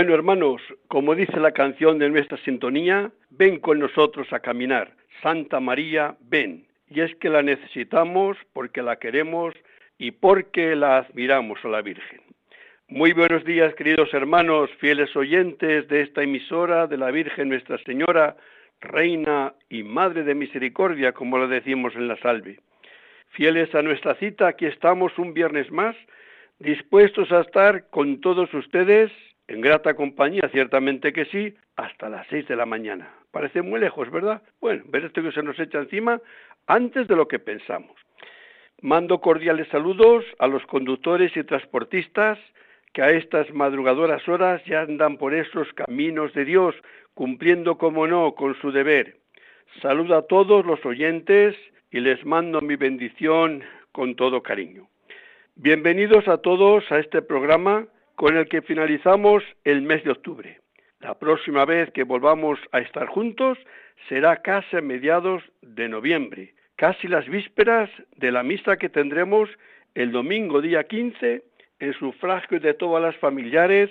Bueno, hermanos, como dice la canción de nuestra sintonía, ven con nosotros a caminar. Santa María, ven. Y es que la necesitamos porque la queremos y porque la admiramos a la Virgen. Muy buenos días, queridos hermanos, fieles oyentes de esta emisora de la Virgen Nuestra Señora, Reina y Madre de Misericordia, como lo decimos en la salve. Fieles a nuestra cita, aquí estamos un viernes más, dispuestos a estar con todos ustedes en grata compañía, ciertamente que sí, hasta las seis de la mañana. Parece muy lejos, ¿verdad? Bueno, ver esto que se nos echa encima antes de lo que pensamos. Mando cordiales saludos a los conductores y transportistas que a estas madrugadoras horas ya andan por esos caminos de Dios, cumpliendo, como no, con su deber. Saludo a todos los oyentes y les mando mi bendición con todo cariño. Bienvenidos a todos a este programa con el que finalizamos el mes de octubre. La próxima vez que volvamos a estar juntos será casi a mediados de noviembre, casi las vísperas de la misa que tendremos el domingo día 15 en sufragio de todas las familiares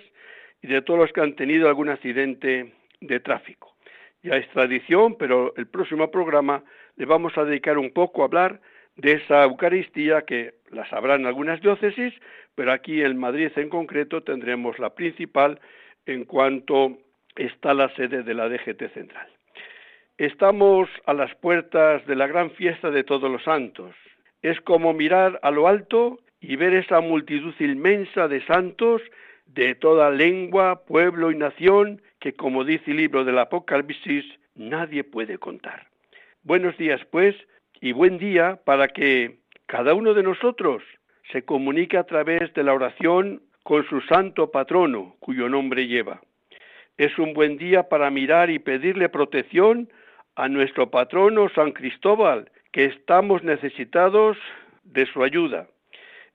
y de todos los que han tenido algún accidente de tráfico. Ya es tradición, pero el próximo programa le vamos a dedicar un poco a hablar de esa Eucaristía que la sabrán algunas diócesis, pero aquí en Madrid en concreto tendremos la principal en cuanto está la sede de la DGT Central. Estamos a las puertas de la gran fiesta de todos los santos. Es como mirar a lo alto y ver esa multitud inmensa de santos de toda lengua, pueblo y nación que, como dice el libro del Apocalipsis, nadie puede contar. Buenos días, pues, y buen día para que cada uno de nosotros se comunique a través de la oración con su santo patrono, cuyo nombre lleva. Es un buen día para mirar y pedirle protección a nuestro patrono San Cristóbal, que estamos necesitados de su ayuda.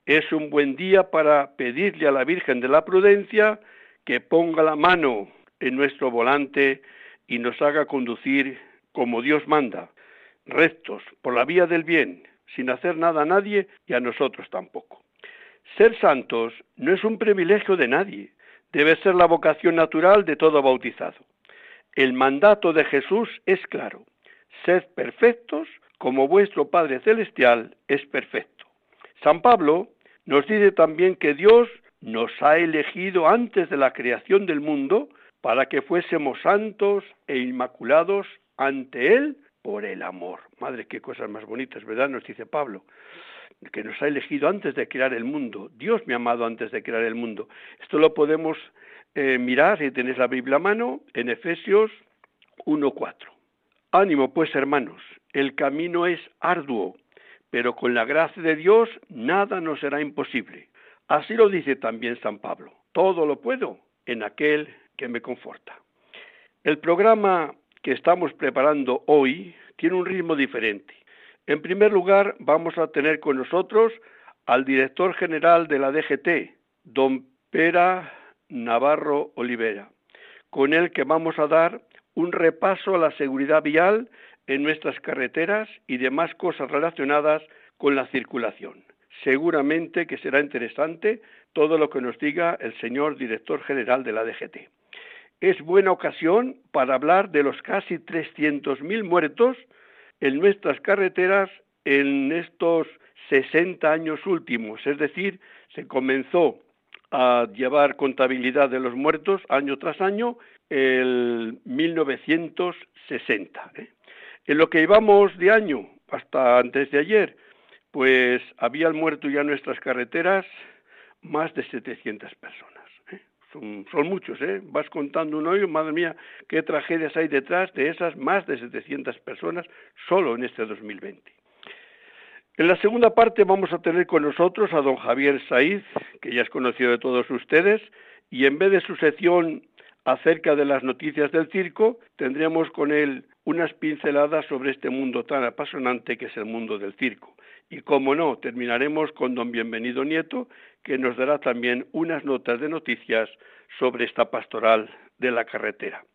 Es un buen día para pedirle a la Virgen de la Prudencia que ponga la mano en nuestro volante y nos haga conducir como Dios manda, rectos, por la vía del bien, sin hacer nada a nadie y a nosotros tampoco. Ser santos no es un privilegio de nadie, debe ser la vocación natural de todo bautizado. El mandato de Jesús es claro, sed perfectos como vuestro Padre Celestial es perfecto. San Pablo nos dice también que Dios nos ha elegido antes de la creación del mundo para que fuésemos santos e inmaculados ante Él por el amor. Madre, qué cosas más bonitas, ¿verdad? Nos dice Pablo, que nos ha elegido antes de crear el mundo. Dios me ha amado antes de crear el mundo. Esto lo podemos eh, mirar, si tenéis la Biblia a mano, en Efesios 1.4. Ánimo, pues, hermanos, el camino es arduo, pero con la gracia de Dios nada nos será imposible. Así lo dice también San Pablo. Todo lo puedo en aquel que me conforta. El programa que estamos preparando hoy tiene un ritmo diferente. En primer lugar, vamos a tener con nosotros al director general de la DGT, don Pera Navarro Olivera, con el que vamos a dar un repaso a la seguridad vial en nuestras carreteras y demás cosas relacionadas con la circulación. Seguramente que será interesante todo lo que nos diga el señor director general de la DGT es buena ocasión para hablar de los casi 300.000 muertos en nuestras carreteras en estos 60 años últimos. Es decir, se comenzó a llevar contabilidad de los muertos año tras año en 1960. ¿eh? En lo que llevamos de año hasta antes de ayer, pues habían muerto ya en nuestras carreteras más de 700 personas son, muchos, ¿eh? Vas contando un hoyo, madre mía, qué tragedias hay detrás de esas más de 700 personas solo en este 2020. En la segunda parte vamos a tener con nosotros a don Javier Saiz, que ya es conocido de todos ustedes, y en vez de su sección acerca de las noticias del circo, tendremos con él unas pinceladas sobre este mundo tan apasionante que es el mundo del circo. Y como no, terminaremos con don Bienvenido Nieto, que nos dará también unas notas de noticias sobre esta pastoral de la carretera.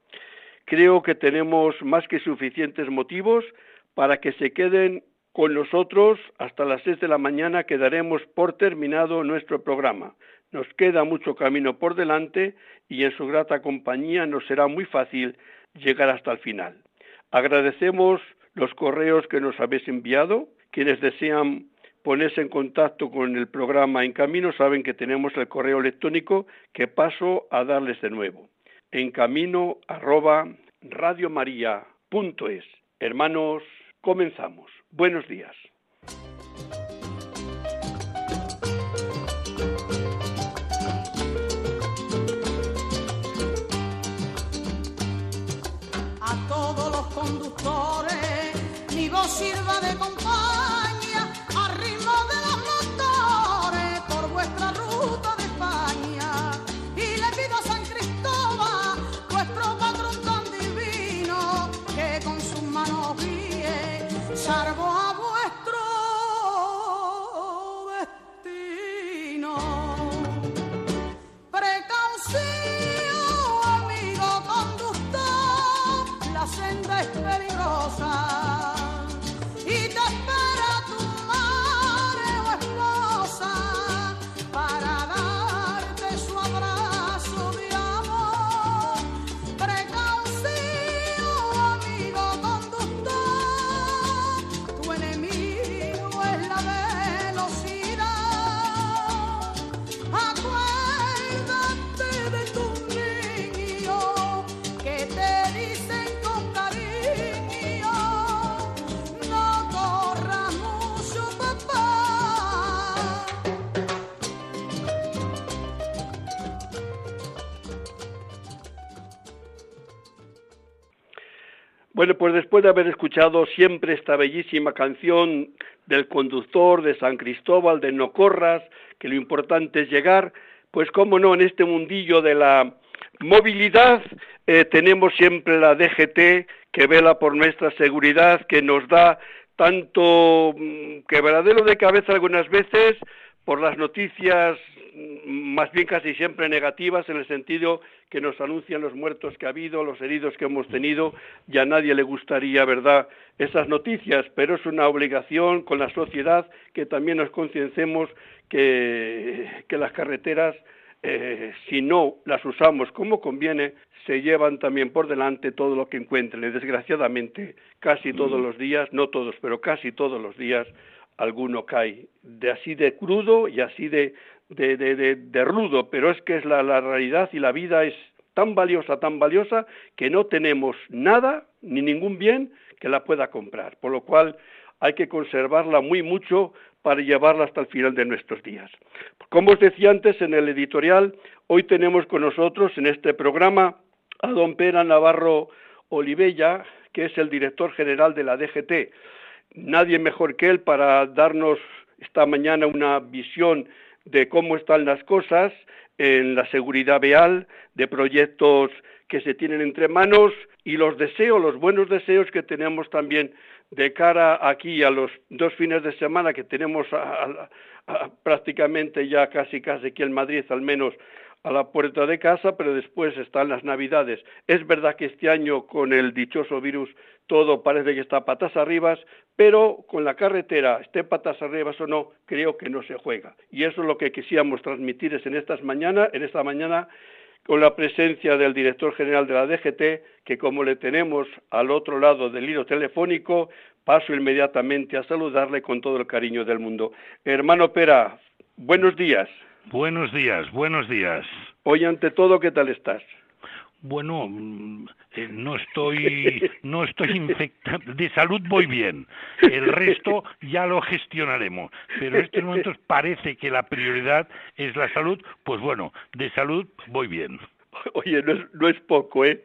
Creo que tenemos más que suficientes motivos para que se queden con nosotros hasta las seis de la mañana que daremos por terminado nuestro programa. Nos queda mucho camino por delante y en su grata compañía nos será muy fácil llegar hasta el final. Agradecemos los correos que nos habéis enviado. Quienes desean ponerse en contacto con el programa En Camino saben que tenemos el correo electrónico que paso a darles de nuevo. En camino arroba radiomaria.es. Hermanos, comenzamos. Buenos días. Bueno, pues después de haber escuchado siempre esta bellísima canción del conductor de San Cristóbal, de No Corras, que lo importante es llegar, pues cómo no, en este mundillo de la movilidad eh, tenemos siempre la DGT que vela por nuestra seguridad, que nos da tanto mm, quebradero de cabeza algunas veces por las noticias más bien casi siempre negativas en el sentido que nos anuncian los muertos que ha habido, los heridos que hemos tenido, y a nadie le gustaría, ¿verdad?, esas noticias, pero es una obligación con la sociedad que también nos conciencemos que, que las carreteras, eh, si no las usamos como conviene, se llevan también por delante todo lo que encuentren. Y desgraciadamente, casi todos los días, no todos, pero casi todos los días, alguno cae de así de crudo y así de, de, de, rudo, pero es que es la, la realidad y la vida es tan valiosa, tan valiosa, que no tenemos nada, ni ningún bien que la pueda comprar, por lo cual hay que conservarla muy mucho para llevarla hasta el final de nuestros días. Como os decía antes en el editorial, hoy tenemos con nosotros en este programa a don Pera Navarro Olivella, que es el director general de la DGT. Nadie mejor que él para darnos esta mañana una visión de cómo están las cosas en la seguridad vial, de proyectos que se tienen entre manos y los deseos, los buenos deseos que tenemos también de cara aquí a los dos fines de semana que tenemos a, prácticamente ya casi casi aquí en Madrid al menos a la puerta de casa, pero después están las Navidades. Es verdad que este año con el dichoso virus todo parece que está patas arriba, pero con la carretera, esté patas arriba o no, creo que no se juega. Y eso es lo que quisiéramos transmitir en estas mañanas, en esta mañana con la presencia del director general de la DGT, que como le tenemos al otro lado del hilo telefónico, paso inmediatamente a saludarle con todo el cariño del mundo. Hermano Pera, buenos días. Buenos días, buenos días. Hoy ante todo, ¿qué tal estás? Bueno, eh, no estoy, no estoy infectado. De salud voy bien. El resto ya lo gestionaremos. Pero en estos momentos parece que la prioridad es la salud. Pues bueno, de salud voy bien. Oye, no es, no es poco, ¿eh?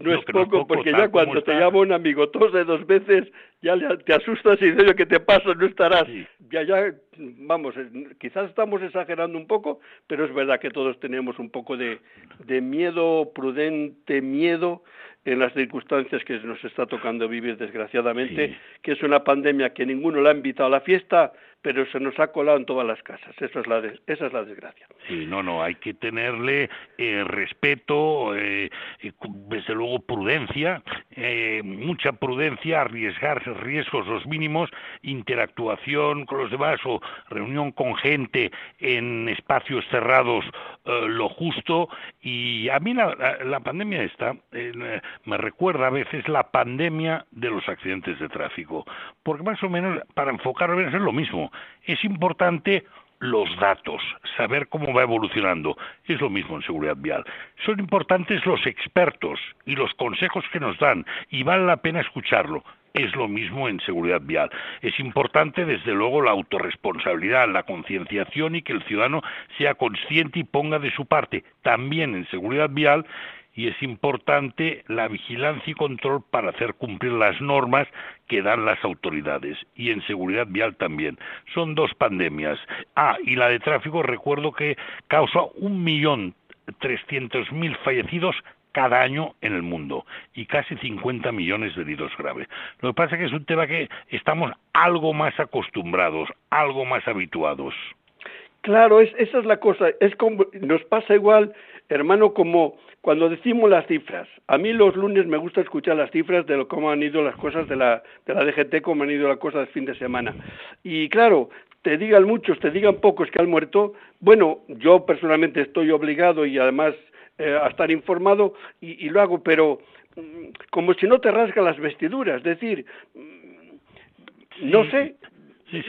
No, es poco, porque ya cuando te llama un amigo de dos veces, ya te asustas y dices, ¿qué te pasa? No estarás. Ya, ya, vamos, quizás estamos exagerando un poco, pero es verdad que todos tenemos un poco de, de miedo, prudente miedo en las circunstancias que nos está tocando vivir, desgraciadamente, que es una pandemia que ninguno la ha invitado a la fiesta, pero se nos ha colado en todas las casas. Esa es la, esa es la desgracia. Sí, no, no, hay que tenerle eh, respeto, eh, desde luego prudencia, eh, mucha prudencia, arriesgar riesgos los mínimos, interactuación con los demás o reunión con gente en espacios cerrados lo justo. Y a mí la, pandemia esta me recuerda a veces la pandemia de los accidentes de tráfico, porque más o menos para enfocarlo bien es lo mismo es importante los datos, saber cómo va evolucionando. Es lo mismo en seguridad vial. Son importantes los expertos y los consejos que nos dan y vale la pena escucharlo. Es lo mismo en seguridad vial. Es importante, desde luego, la autorresponsabilidad, la concienciación y que el ciudadano sea consciente y ponga de su parte. También en seguridad vial y es importante la vigilancia y control para hacer cumplir las normas que dan las autoridades y en seguridad vial también. Son dos pandemias. Ah, y la de tráfico recuerdo que causa un millón trescientos mil fallecidos cada año en el mundo y casi 50 millones de heridos graves. Lo que pasa es que es un tema que estamos algo más acostumbrados, algo más habituados. Claro, esa es la cosa. Es como, nos pasa igual, hermano, como cuando decimos las cifras, a mí los lunes me gusta escuchar las cifras de cómo han ido las cosas de la, de la DGT, cómo han ido las cosas del fin de semana. Y claro, te digan muchos, te digan pocos que han muerto, bueno, yo personalmente estoy obligado y además eh, a estar informado y, lo hago, pero mm, como si no te rasga las vestiduras, es decir, mm, no sé,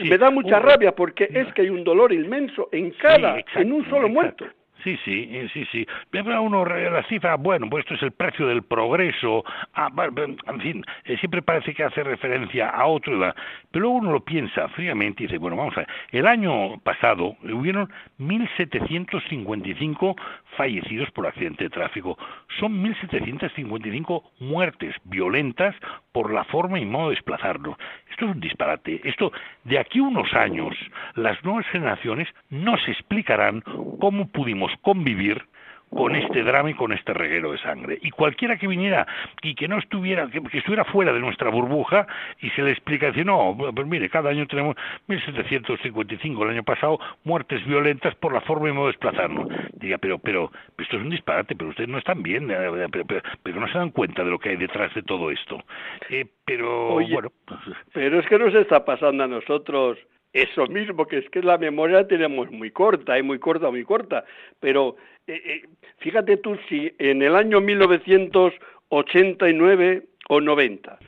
me da mucha rabia porque es que hay un dolor inmenso en cada, en un solo muerto. Sí, sí, eh, sí, sí. Pero uno la cifra, bueno, pues esto es el precio del progreso. Ah, en fin, eh, siempre parece que hace referencia a otro. Pero luego uno lo piensa fríamente y dice, bueno, vamos a ver. El año pasado hubieron 1.755 fallecidos por accidente de tráfico. Son 1.755 muertes violentas por la forma y modo de desplazarnos. Esto es un disparate. Esto, de aquí a unos años, las nuevas generaciones no se explicarán cómo pudimos convivir con este drama y con este reguero de sangre. Y cualquiera que viniera y que no estuviera, que, estuviera fuera de nuestra burbuja y se le explica, decir, no, pues mire, cada año tenemos 1.755 el año pasado muertes violentas por la forma y modo de desplazarnos. Diga, pero, pero, esto es un disparate, pero ustedes no están bien, eh, pero, no se dan cuenta de lo que hay detrás de todo esto. Eh, pero, bueno. Pues, pero es que nos está pasando a nosotros eso mismo, que es que la memoria tenemos muy corta, y muy corta, muy corta, pero eh, eh, fíjate tú si en el año 1989 o 90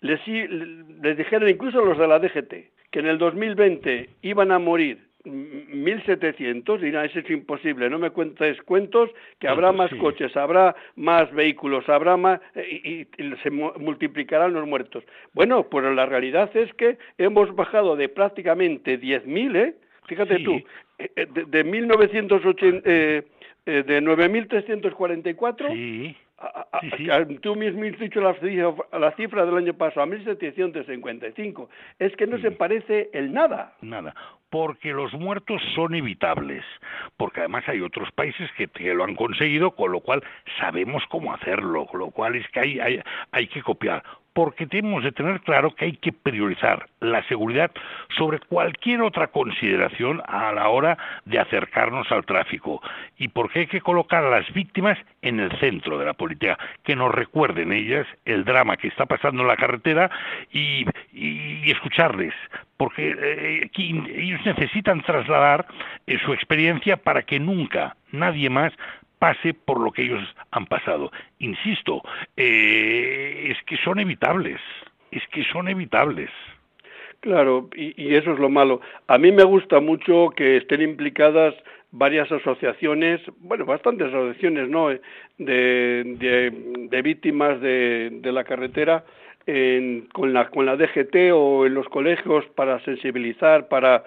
les, les dijeron incluso los de la DGT que en el 2020 iban a morir 1.700, dirán, eso es imposible, no me cuentes cuentos, que habrá más coches, habrá más vehículos, habrá más, y, se multiplicarán los muertos. Bueno, pues la realidad es que hemos bajado de prácticamente 10.000, ¿eh? Fíjate tú, eh, eh, de, de 1980, eh, eh, de 9.344 sí. tú mismo has dicho la, la, cifra del año pasado, a 1.755. Es que no se parece el nada. Nada porque los muertos son evitables, porque además hay otros países que, lo han conseguido, con lo cual sabemos cómo hacerlo, con lo cual es que hay, hay, hay que copiar porque tenemos de tener claro que hay que priorizar la seguridad sobre cualquier otra consideración a la hora de acercarnos al tráfico. Y porque hay que colocar a las víctimas en el centro de la política, que nos recuerden ellas el drama que está pasando en la carretera y, escucharles, porque eh, ellos necesitan trasladar eh, su experiencia para que nunca nadie más pase por lo que ellos han pasado. Insisto, eh, es que son evitables, es que son evitables. Claro, y, eso es lo malo. A mí me gusta mucho que estén implicadas varias asociaciones, bueno, bastantes asociaciones, ¿no?, de, de, víctimas de, de, la carretera con, la, con la DGT o en los colegios para sensibilizar, para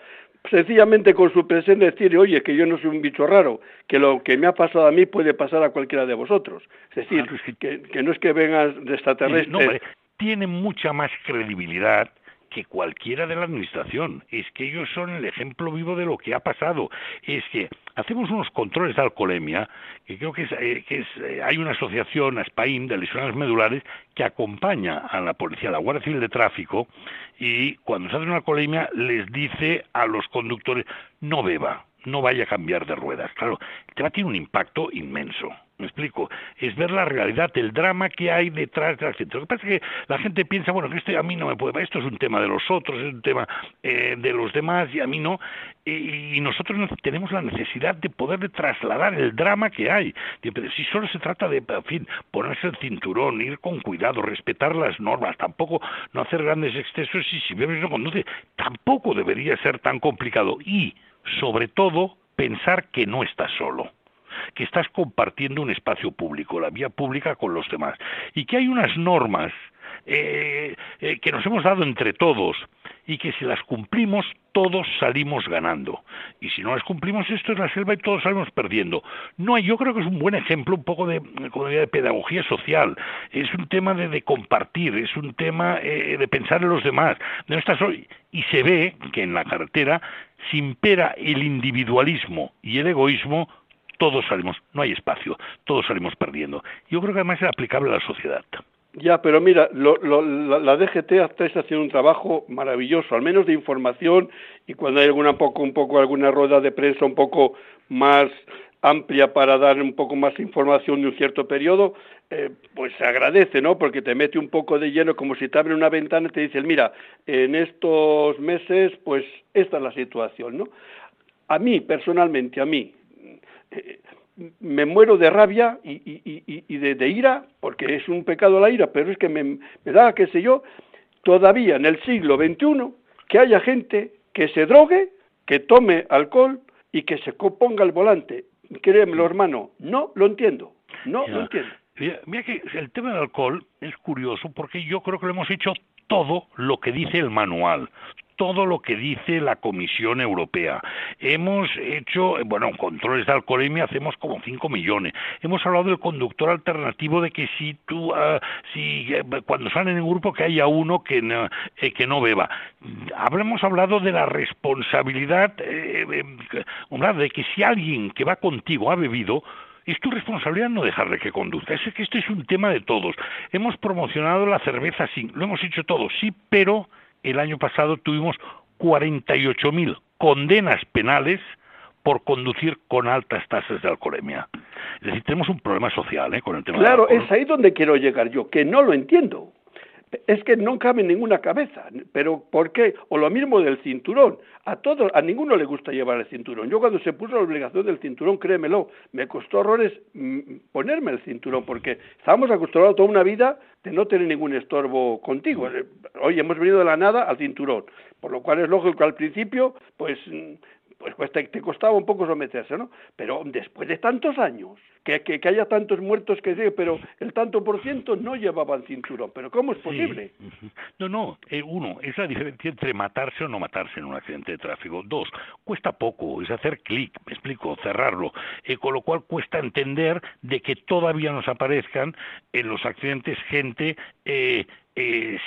sencillamente con su presencia decir, oye, que yo no soy un bicho raro, que lo que me ha pasado a mí puede pasar a cualquiera de vosotros. Es decir, que, no es que vengas de extraterrestres. No, tiene mucha más credibilidad que cualquiera de la administración. Es que ellos son el ejemplo vivo de lo que ha pasado. Es que hacemos unos controles de alcoholemia, que creo que, es, eh, que es, eh, hay una asociación, ASPAIM, de lesiones medulares, que acompaña a la policía, a la Guardia Civil de Tráfico, y cuando se hace una alcoholemia les dice a los conductores, no beba, no vaya a cambiar de ruedas. Claro, el tema tiene un impacto inmenso. Me explico, es ver la realidad, el drama que hay detrás de la gente. Lo que pasa es que la gente piensa, bueno, que esto a mí no me puede, esto es un tema de los otros, es un tema eh, de los demás y a mí no. Y, nosotros tenemos la necesidad de poder trasladar el drama que hay. Si solo se trata de, en fin, ponerse el cinturón, ir con cuidado, respetar las normas, tampoco no hacer grandes excesos y si bebes no conduce, tampoco debería ser tan complicado. Y, sobre todo, pensar que no estás solo que estás compartiendo un espacio público, la vía pública con los demás, y que hay unas normas eh, eh, que nos hemos dado entre todos y que si las cumplimos todos salimos ganando. Y si no las cumplimos esto es la selva y todos salimos perdiendo. No yo creo que es un buen ejemplo un poco de, de pedagogía social. Es un tema de, compartir es un tema eh, de pensar en los demás. No estás hoy y se ve que en la carretera se impera el individualismo y el egoísmo todos salimos, no hay espacio, todos salimos perdiendo. Yo creo que además es aplicable a la sociedad. Ya, pero mira, la, DGT está haciendo un trabajo maravilloso, al menos de información y cuando hay alguna poco, un poco alguna rueda de prensa un poco más amplia para dar un poco más información de un cierto periodo, eh, pues se agradece, ¿no? Porque te mete un poco de lleno como si te abre una ventana y te dicen, mira, en estos meses, pues esta es la situación, ¿no? A mí, personalmente, a mí, me muero de rabia y, de, ira, porque es un pecado la ira, pero es que me, da, qué sé yo, todavía en el siglo XXI, que haya gente que se drogue, que tome alcohol y que se ponga al volante. Créemelo, hermano, no lo entiendo, no lo entiendo. Mira que el tema del alcohol es curioso porque yo creo que lo hemos hecho todo lo que dice el manual, todo lo que dice la Comisión Europea. Hemos hecho, bueno, controles de alcoholemia hacemos como 5 millones. Hemos hablado del conductor alternativo de que si tú, uh, si eh, cuando salen en grupo que haya uno que no, eh, que no beba. Habremos hablado de la responsabilidad, eh, de que si alguien que va contigo ha bebido, es tu responsabilidad no dejarle que conduzca. Es que este es un tema de todos. Hemos promocionado la cerveza, sí, lo hemos hecho todos, sí, pero el año pasado tuvimos 48.000 condenas penales por conducir con altas tasas de alcoholemia. Es decir, tenemos un problema social ¿eh? con el tema Claro, es ahí donde quiero llegar yo, que no lo entiendo. Es que no cabe en ninguna cabeza. Pero ¿por qué? O lo mismo del cinturón. A todos, a ninguno le gusta llevar el cinturón. Yo cuando se puso la obligación del cinturón, créemelo, me costó horrores mm, ponerme el cinturón, porque estábamos acostumbrados toda una vida de no tener ningún estorbo contigo. Hoy hemos venido de la nada al cinturón, por lo cual es lógico que al principio, pues pues, te, costaba un poco someterse, ¿no? Pero después de tantos años, que, que, haya tantos muertos que sí, pero el tanto por ciento no llevaban cinturón, pero ¿cómo es posible? No, no, eh, uno, es la diferencia entre matarse o no matarse en un accidente de tráfico. Dos, cuesta poco, es hacer clic, me explico, cerrarlo, eh, con lo cual cuesta entender de que todavía nos aparezcan en los accidentes gente eh,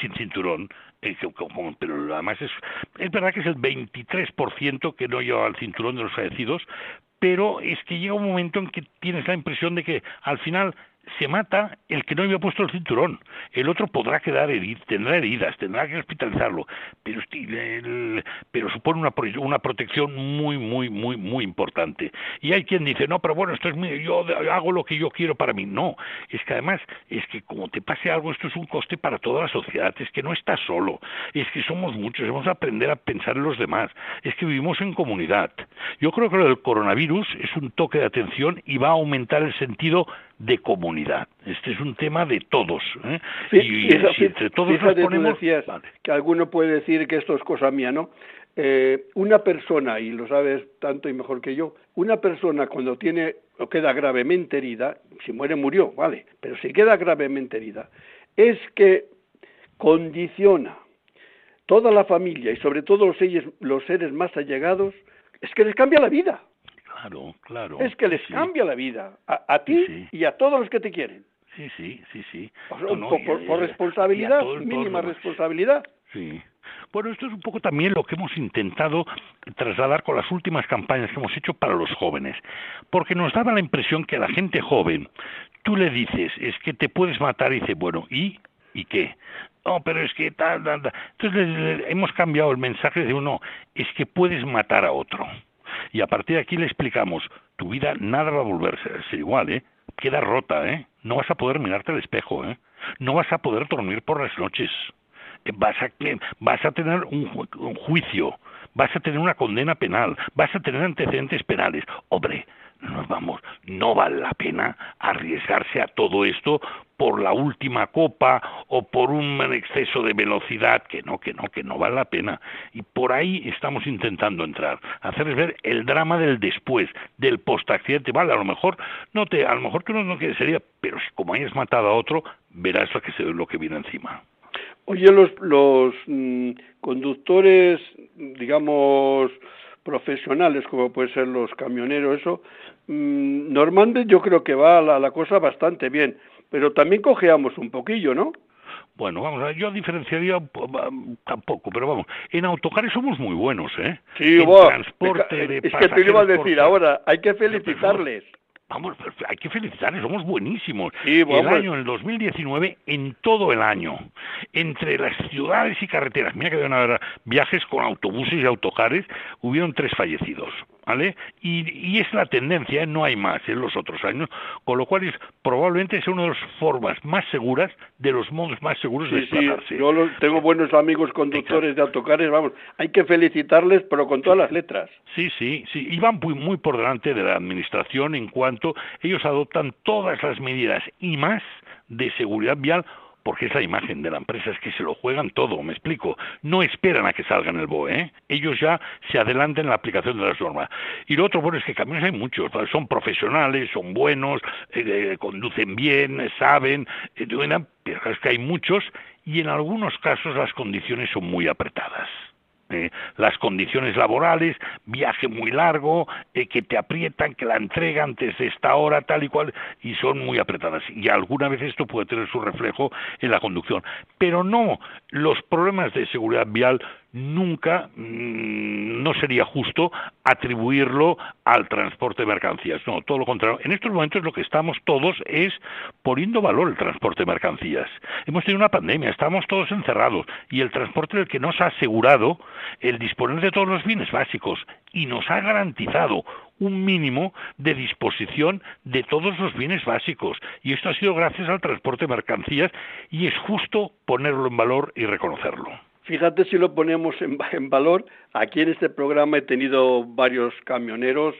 sin cinturón pero además es, es verdad que es el 23% que no lleva el cinturón de los fallecidos, pero es que llega un momento en que tienes la impresión de que al final se mata el que no había puesto el cinturón. El otro podrá quedar herido, tendrá heridas, tendrá que hospitalizarlo, pero, supone una, una protección muy, muy, muy, muy importante. Y hay quien dice, no, pero bueno, esto es mío, yo hago lo que yo quiero para mí. No, es que además, es que como te pase algo, esto es un coste para toda la sociedad, es que no estás solo, es que somos muchos, vamos a aprender a pensar en los demás, es que vivimos en comunidad. Yo creo que lo del coronavirus es un toque de atención y va a aumentar el sentido de comunidad. Este es un tema de todos. ¿eh? y, entre todos ponemos... que alguno puede decir que esto es cosa mía, ¿no? Eh, una persona, y lo sabes tanto y mejor que yo, una persona cuando tiene o queda gravemente herida, si muere murió, vale, pero si queda gravemente herida, es que condiciona toda la familia y sobre todo los seres, los seres más allegados, es que les cambia la vida. Claro, claro. Es que les Sí. cambia la vida, a, a ti Sí. y a todos los que te quieren. Sí, sí, sí, sí. Por, No, no, por- y- por- y- por y a responsabilidad, mínima responsabilidad. Sí. Bueno, esto es un poco también lo que hemos intentado trasladar con las últimas campañas que hemos hecho para los jóvenes, porque nos daba la impresión que a la gente joven tú le dices, es que te puedes matar y dice, bueno, ¿y? ¿Y qué? No, pero es que tal, tal, tal. Entonces le- le- hemos cambiado el mensaje de uno, es que puedes matar a otro. Y a partir de aquí le explicamos, tu vida nada va a volverse ser igual, ¿eh? Queda rota, ¿eh? No vas a poder mirarte al espejo, ¿eh? No vas a poder dormir por las noches. Eh, Vas a, vas a tener un, ju- un juicio, vas a tener una condena penal, vas a tener antecedentes penales. Hombre, nos vamos, no vale la pena arriesgarse a todo esto por la última copa o por un exceso de velocidad, que no, que no, que no vale la pena. Y por ahí estamos intentando entrar, hacerles ver el drama del después, del postaccidente. Vale, a lo mejor no te, a lo mejor tú no, no quieres sería, pero si como hayas matado a otro, verás lo que se, lo que viene encima. Oye, los, los mm, conductores, digamos, profesionales, como pueden ser los camioneros, eso, mm, normalmente yo creo que va la, la cosa bastante bien, pero también cojeamos un poquillo, ¿no? Bueno, vamos, a ver, yo diferenciaría tampoco, pero vamos, en autocares somos muy buenos, ¿eh? Sí, en transporte de es que te iba a decir ahora, hay que felicitarles. Vamos, hay que felicitarles, somos buenísimos. Sí, el vamos. año, el 2019, en todo el año, entre las ciudades y carreteras, mira que deben haber viajes con autobuses y autocares, hubieron tres fallecidos, ¿vale? Y, y es la tendencia, no hay más en los otros años, con lo cual es probablemente es una de las formas más seguras, de los modos más seguros de Sí, sí, desplazarse. yo los- tengo buenos amigos conductores de autocares, vamos, hay que felicitarles, pero con todas las letras. Sí, sí, sí, y van muy, muy por delante de la administración en cuanto ellos adoptan todas las medidas y más de seguridad vial porque es la imagen de la empresa, es que se lo juegan todo, me explico. No esperan a que salga en el BOE, ¿eh? ellos ya se adelantan en la aplicación de las normas. Y lo otro, bueno, es que camiones hay muchos, son profesionales, son buenos, eh, eh, conducen bien, saben, eh, pero es que hay muchos y en algunos casos las condiciones son muy apretadas eh, las condiciones laborales, viaje muy largo, eh, que te aprietan, que la entrega antes de esta hora, tal y cual, y son muy apretadas. Y alguna vez esto puede tener su reflejo en la conducción. Pero no, los problemas de seguridad vial nunca mm, no sería justo atribuirlo al transporte de mercancías. No, todo lo contrario. En estos momentos lo que estamos todos es poniendo valor el transporte de mercancías. Hemos tenido una pandemia, estamos todos encerrados y el transporte el que nos ha asegurado el disponer de todos los bienes básicos y nos ha garantizado un mínimo de disposición de todos los bienes básicos. Y esto ha sido gracias al transporte de mercancías y es justo ponerlo en valor y reconocerlo. Fíjate si lo ponemos en, en valor. Aquí en este programa he tenido varios camioneros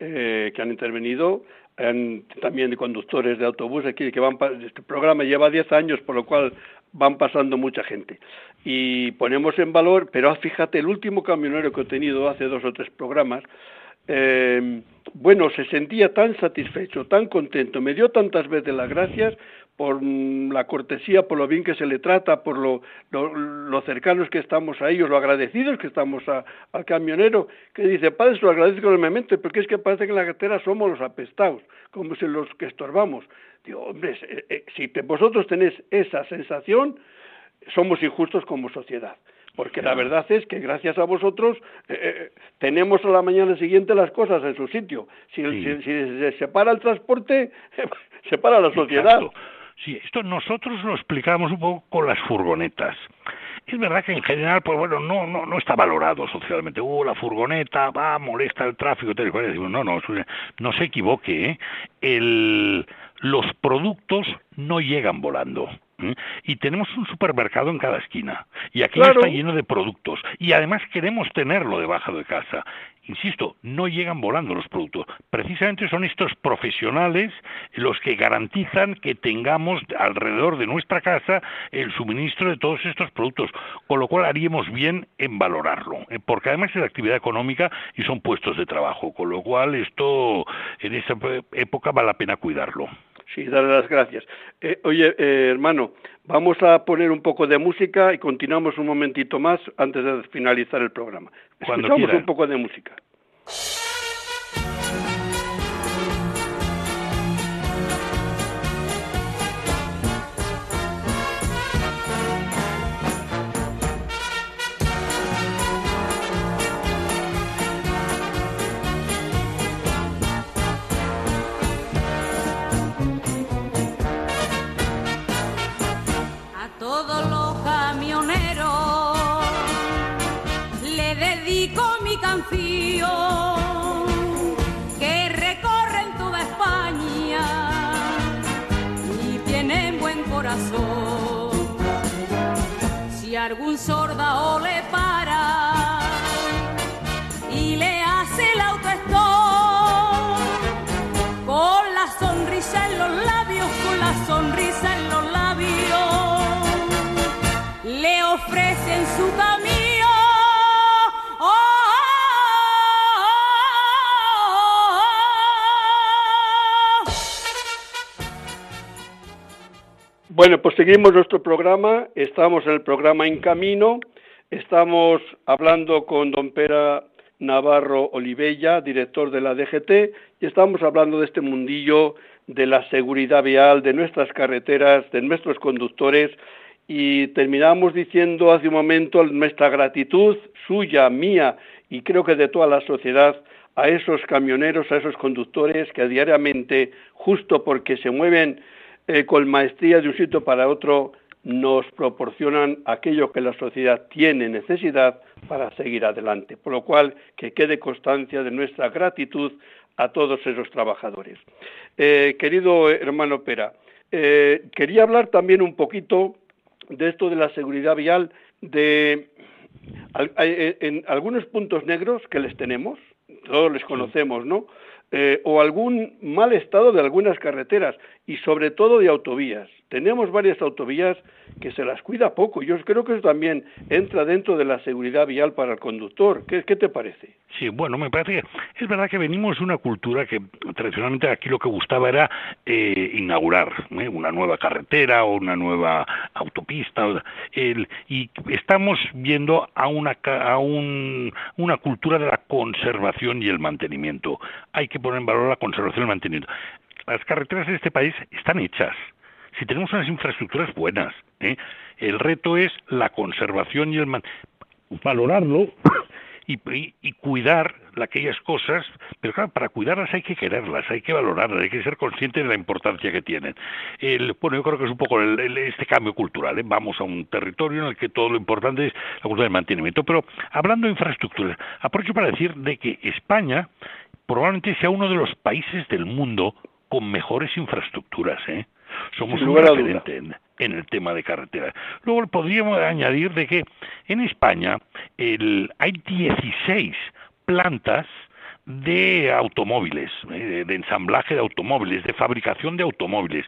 eh, que han intervenido, en- también conductores de autobús aquí que van. Este programa lleva 10 años, por lo cual van pasando mucha gente. Y ponemos en valor, pero fíjate, el último camionero que he tenido hace dos o tres programas, eh, bueno, se sentía tan satisfecho, tan contento, me dio tantas veces las gracias por la cortesía, por lo bien que se le trata, por lo, lo, lo cercanos que estamos a ellos, lo agradecidos que estamos a- al camionero, que dice, padre, se lo agradezco enormemente, porque es que parece que en la carretera somos los apestados, como si los que estorbamos. Digo, hombre, eh, eh, si te- vosotros tenéis esa sensación, somos injustos como sociedad. Porque la verdad es que gracias a vosotros eh, eh, tenemos a la mañana siguiente las cosas en su sitio. Si, Sí. si- si se separa el transporte, se para la sociedad. Exacto. Sí, esto nosotros lo explicamos un poco con las furgonetas. Es verdad que en general, pues bueno, no, no, no está valorado socialmente. Uh, la furgoneta va, molesta el tráfico, tal. Y decimos, no, no, no se equivoque, ¿eh? El, los productos no llegan volando. ¿Eh? Y tenemos un supermercado en cada esquina. Y aquí Claro. está lleno de productos. Y además queremos tenerlo debajo de casa. Insisto, no llegan volando los productos. Precisamente son estos profesionales los que garantizan que tengamos alrededor de nuestra casa el suministro de todos estos productos, con lo cual haríamos bien en valorarlo, ¿eh? porque además es actividad económica y son puestos de trabajo, con lo cual esto en esa época vale la pena cuidarlo. Sí, darle las gracias. Eh, oye, eh, hermano, vamos a poner un poco de música y continuamos un momentito más antes de finalizar el programa. Cuando Escuchamos quiera. un poco de música. Bueno, pues seguimos nuestro programa. Estamos en el programa En Camino. Estamos hablando con don Pera Navarro Olivella, director de la DGT, y estamos hablando de este mundillo de la seguridad vial, de nuestras carreteras, de nuestros conductores, y terminamos diciendo hace un momento nuestra gratitud suya, mía, y creo que de toda la sociedad, a esos camioneros, a esos conductores que diariamente, justo porque se mueven eh, con maestría de un sitio para otro, nos proporcionan aquello que la sociedad tiene necesidad para seguir adelante. Por lo cual, que quede constancia de nuestra gratitud a todos esos trabajadores. Eh, querido hermano Pera, eh, quería hablar también un poquito de esto de la seguridad vial, de eh, en algunos puntos negros que les tenemos, todos les conocemos, ¿no? Eh, o algún mal estado de algunas carreteras y sobre todo de autovías. Tenemos varias autovías que se las cuida poco. Yo creo que eso también entra dentro de la seguridad vial para el conductor. ¿Qué, te parece? Sí, bueno, me parece que es verdad que venimos de una cultura que tradicionalmente aquí lo que gustaba era eh, inaugurar ¿eh? una nueva carretera o una nueva autopista el- y estamos viendo a una a un- una cultura de la conservación y el mantenimiento. Hay que poner en valor la conservación y el mantenimiento. Las carreteras de este país están hechas. Si tenemos unas infraestructuras buenas, ¿eh? el reto es la conservación y el man- valorarlo y, y- cuidar aquellas cosas, pero claro, para cuidarlas hay que quererlas, hay que valorarlas, hay que ser consciente de la importancia que tienen. El, bueno, yo creo que es un poco el- este cambio cultural. ¿eh? Vamos a un territorio en el que todo lo importante es la cultura del mantenimiento. Pero hablando de infraestructuras, aprovecho para decir de que España probablemente sea uno de los países del mundo con mejores infraestructuras. ¿eh? Somos un referente en, en el tema de carreteras. Luego podríamos añadir de que en España el- hay 16 plantas de automóviles, eh, de, de ensamblaje de automóviles, de fabricación de automóviles.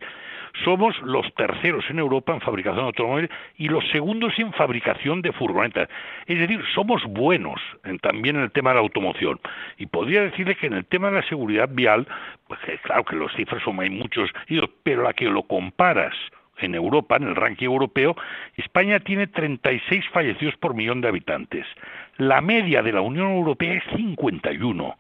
Somos los terceros en Europa en fabricación de automóviles y los segundos en fabricación de furgonetas. Es decir, somos buenos en- también en el tema de la automoción. Y podría decirle que en el tema de la seguridad vial, pues claro que los cifras son hay muchos, pero la que lo comparas en Europa, en el ranking europeo, España tiene 36 fallecidos por millón de habitantes. La media de la Unión Europea es 51.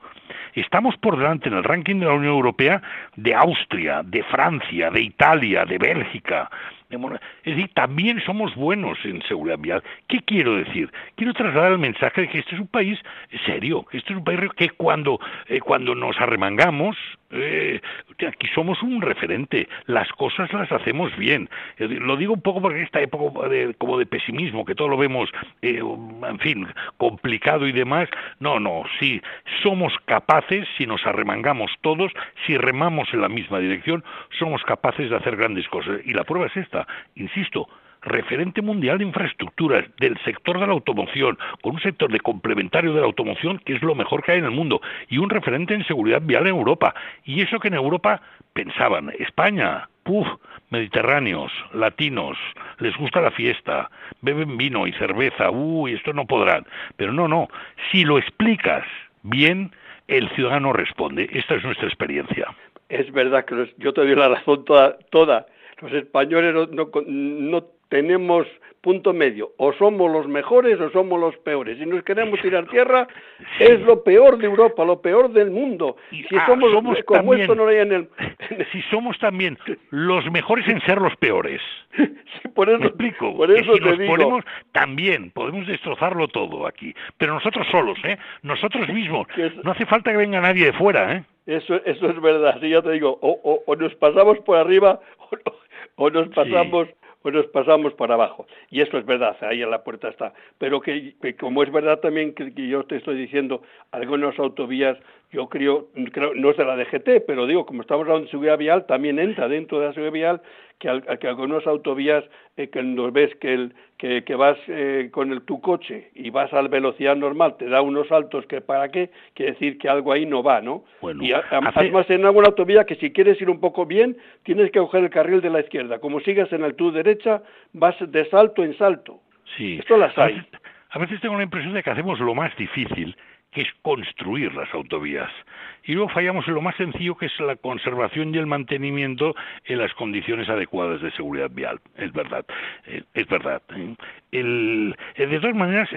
Estamos por delante en el ranking de la Unión Europea de Austria, de Francia, de Italia, de Bélgica. Es decir, también somos buenos en seguridad vial. ¿Qué quiero decir? Quiero trasladar el mensaje de que este es un país serio, este es un país que cuando, eh, cuando nos arremangamos, eh, aquí somos un referente, las cosas las hacemos bien. Lo digo un poco porque esta época de, como de pesimismo, que todo lo vemos, eh, en fin, complicado y demás, no, no, sí, somos capaces, si nos arremangamos todos, si remamos en la misma dirección, somos capaces de hacer grandes cosas. Y la prueba es esta, insisto, referente mundial de infraestructuras del sector de la automoción, con un sector de complementario de la automoción que es lo mejor que hay en el mundo, y un referente en seguridad vial en Europa. Y eso que en Europa pensaban, España, puf, mediterráneos, latinos, les gusta la fiesta, beben vino y cerveza, uy, esto no podrán. Pero no, no, si lo explicas bien, el ciudadano responde. Esta es nuestra experiencia. Es verdad que yo te doy la razón toda. toda. Los españoles no, no, no tenemos punto medio. O somos los mejores o somos los peores. Si nos queremos tirar tierra, Sí. es lo peor de Europa, lo peor del mundo. Y, si ah, somos, somos como también- esto no hay en el... Si somos también los mejores en ser los peores. Sí, por eso, Me explico. por eso si te nos digo. ponemos también, podemos destrozarlo todo aquí. Pero nosotros solos, ¿eh? Nosotros mismos. Es- No hace falta que venga nadie de fuera, ¿eh? Eso, eso es verdad, sí, ya te digo, o, o- o nos pasamos por arriba o nos pasamos o nos pasamos por abajo. Y eso es verdad, ahí en la puerta está. Pero que, que como es verdad también que, que yo te estoy diciendo, algunas autovías, yo creo, creo, no es de la DGT, pero digo, como estamos hablando de seguridad vial, también entra dentro de la seguridad vial que, al- que algunas autovías eh, que nos ves que, el, que, que vas eh, con el, tu coche y vas a la velocidad normal, te da unos saltos que para qué, quiere decir que algo ahí no va, ¿no? Bueno, y a- a- hace- además en alguna autovía que si quieres ir un poco bien, tienes que coger el carril de la izquierda. Como sigas en el tu derecha, vas de salto en salto. Sí. Esto las hay. a veces tengo la impresión de que hacemos lo más difícil, que es construir las autovías. Y luego fallamos en lo más sencillo, que es la conservación y el mantenimiento en las condiciones adecuadas de seguridad vial. Es verdad, eh, es verdad. ¿eh? Eh, de todas maneras,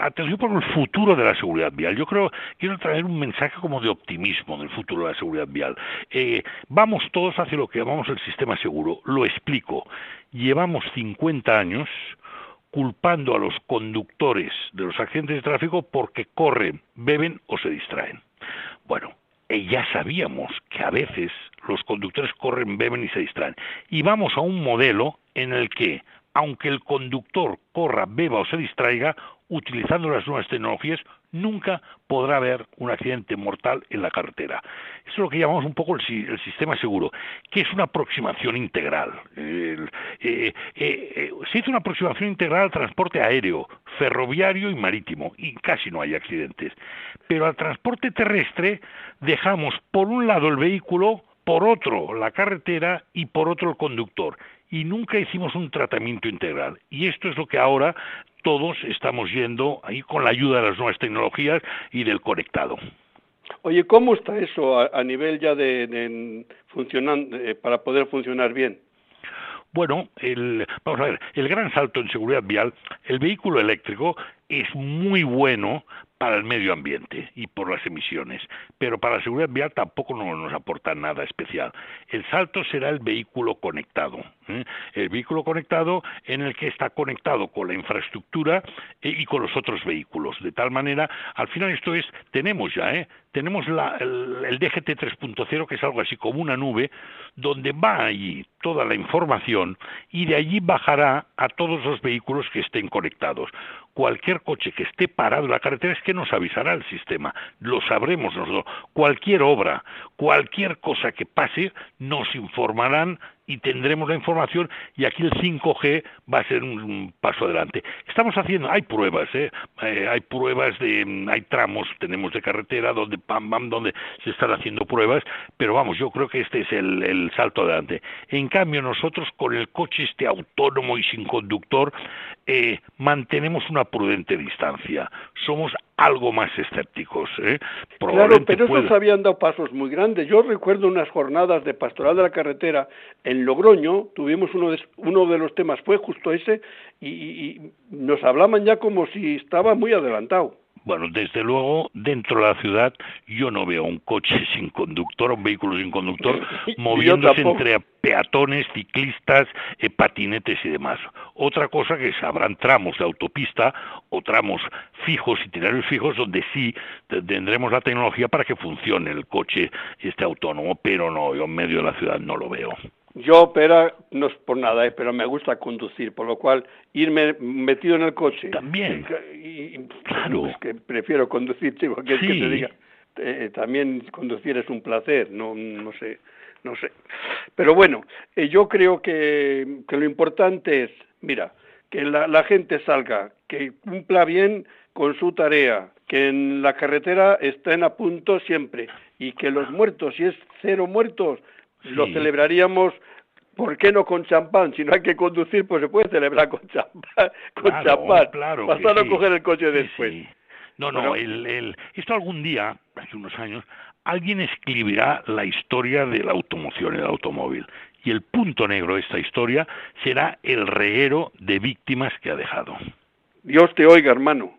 atención por el futuro de la seguridad vial. Yo creo, quiero traer un mensaje como de optimismo del futuro de la seguridad vial. Vamos todos hacia lo que llamamos el sistema seguro. Lo explico. Llevamos 50 años culpando a los conductores de los accidentes de tráfico porque corren, beben o se distraen. Bueno, eh, ya sabíamos que a veces los conductores corren, beben y se distraen. Y vamos a un modelo en el que, aunque el conductor corra, beba o se distraiga, utilizando las nuevas tecnologías, nunca podrá haber un accidente mortal en la carretera. Eso es lo que llamamos un poco el, si- el sistema seguro, que es una aproximación integral. El- eh, eh, eh, se hizo una aproximación integral al transporte aéreo, ferroviario y marítimo, y casi no hay accidentes. Pero al transporte terrestre dejamos por un lado el vehículo, por otro la carretera y por otro el conductor. Y nunca hicimos un tratamiento integral. Y esto es lo que ahora todos estamos yendo ahí con la ayuda de las nuevas tecnologías y del conectado. Oye, ¿cómo está eso a, a nivel ya de, de funcionan- eh, para poder funcionar bien? Bueno, el, vamos a ver, el gran salto en seguridad vial, el vehículo eléctrico es muy bueno para el medio ambiente y por las emisiones, pero para la seguridad vial tampoco no nos aporta nada especial. El salto será el vehículo conectado, ¿eh? el vehículo conectado en el que está conectado con la infraestructura eh, y con los otros vehículos, de tal manera, al final esto es, tenemos ya, ¿eh? Tenemos la, el, el DGT 3.0 que es algo así como una nube donde va allí toda la información y de allí bajará a todos los vehículos que estén conectados. Cualquier coche que esté parado en la carretera es que nos avisará el sistema, lo sabremos nosotros. Cualquier obra, cualquier cosa que pase, nos informarán y tendremos la información y aquí el 5G va a ser un, paso adelante. Estamos haciendo, hay pruebas, ¿eh? Eh, hay pruebas de, mm, hay tramos, tenemos de carretera donde pam, pam, donde se están haciendo pruebas, pero vamos, yo creo que este es el, el salto adelante. En cambio, nosotros con el coche este autónomo y sin conductor, eh, mantenemos una prudente distancia. Somos algo más escépticos. ¿eh? Claro, pero pueda- esos habían dado pasos muy grandes. Yo recuerdo unas jornadas de pastoral de la carretera en Logroño, tuvimos uno de, uno de los temas, fue justo ese, y, y- y nos hablaban ya como si estaba muy adelantado. Bueno, desde luego, dentro de la ciudad yo no veo un coche sin conductor, un vehículo sin conductor, moviéndose entre peatones, ciclistas, eh, patinetes y demás. Otra cosa que es, habrán tramos de autopista o tramos fijos, itinerarios fijos, donde sí te- tendremos la tecnología para que funcione el coche este autónomo, pero no, yo en medio de la ciudad no lo veo. Yo, pero no es por nada, eh, pero me gusta conducir, por lo cual irme metido en el coche. También. Y, y- Claro. Es que prefiero conducir, chico, que es que Sí. te diga. Eh, también conducir es un placer, no, no sé, no sé. Pero bueno, eh, yo creo que, que lo importante es, mira, que la, la gente salga, que cumpla bien con su tarea, que en la carretera estén a punto siempre y que los muertos, si es cero muertos, lo celebraríamos, ¿por qué no con champán? Si no hay que conducir, pues se puede celebrar con champán. Con Claro, champán. claro sí. coger el coche después. sí. No, no, el, el- esto algún día, hace unos años, alguien escribirá la historia de la automoción el automóvil. Y el punto negro de esta historia será el reguero de víctimas que ha dejado. Dios te oiga, hermano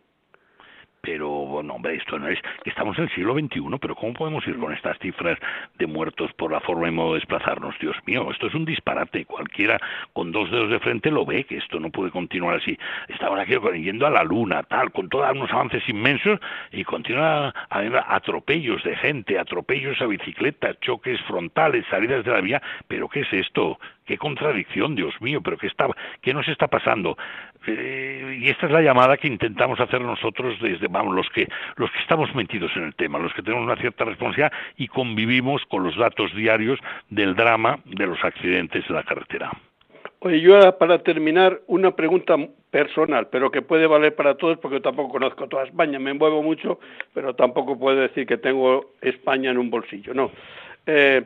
pero bueno, hombre, esto no es, estamos en el siglo XXI, pero ¿cómo podemos ir con estas cifras de muertos por la forma y modo de desplazarnos? Dios mío, esto es un disparate, cualquiera con dos dedos de frente lo ve, que esto no puede continuar así. Estamos aquí yendo a la luna, tal, con todos unos avances inmensos y continúa habiendo atropellos de gente, atropellos a bicicletas, choques frontales, salidas de la vía, pero ¿qué es esto? Qué contradicción, Dios mío, pero qué, está, qué nos está pasando. Eh, y esta es la llamada que intentamos hacer nosotros desde, vamos, los que, los que estamos metidos en el tema, los que tenemos una cierta responsabilidad y convivimos con los datos diarios del drama de los accidentes en la carretera. Oye, yo para terminar una pregunta personal, pero que puede valer para todos porque tampoco conozco toda España, me envuelvo mucho, pero tampoco puedo decir que tengo España en un bolsillo, no. Eh,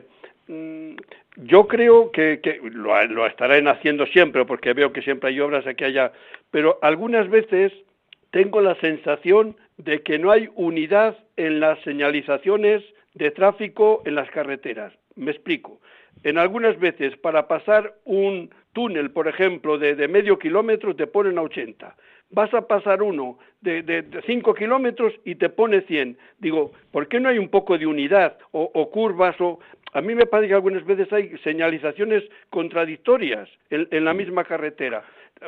yo creo que, lo, lo, haciendo siempre, porque veo que siempre hay obras aquí allá, pero algunas veces tengo la sensación de que no hay unidad en las señalizaciones de tráfico en las carreteras. Me explico. En algunas veces, para pasar un túnel, por ejemplo, de, medio kilómetro, te ponen a 80. Vas a pasar uno de, de, cinco kilómetros y te pone 100. Digo, ¿por qué no hay un poco de unidad o curvas o a mí me parece que algunas veces hay señalizaciones contradictorias en, la misma carretera.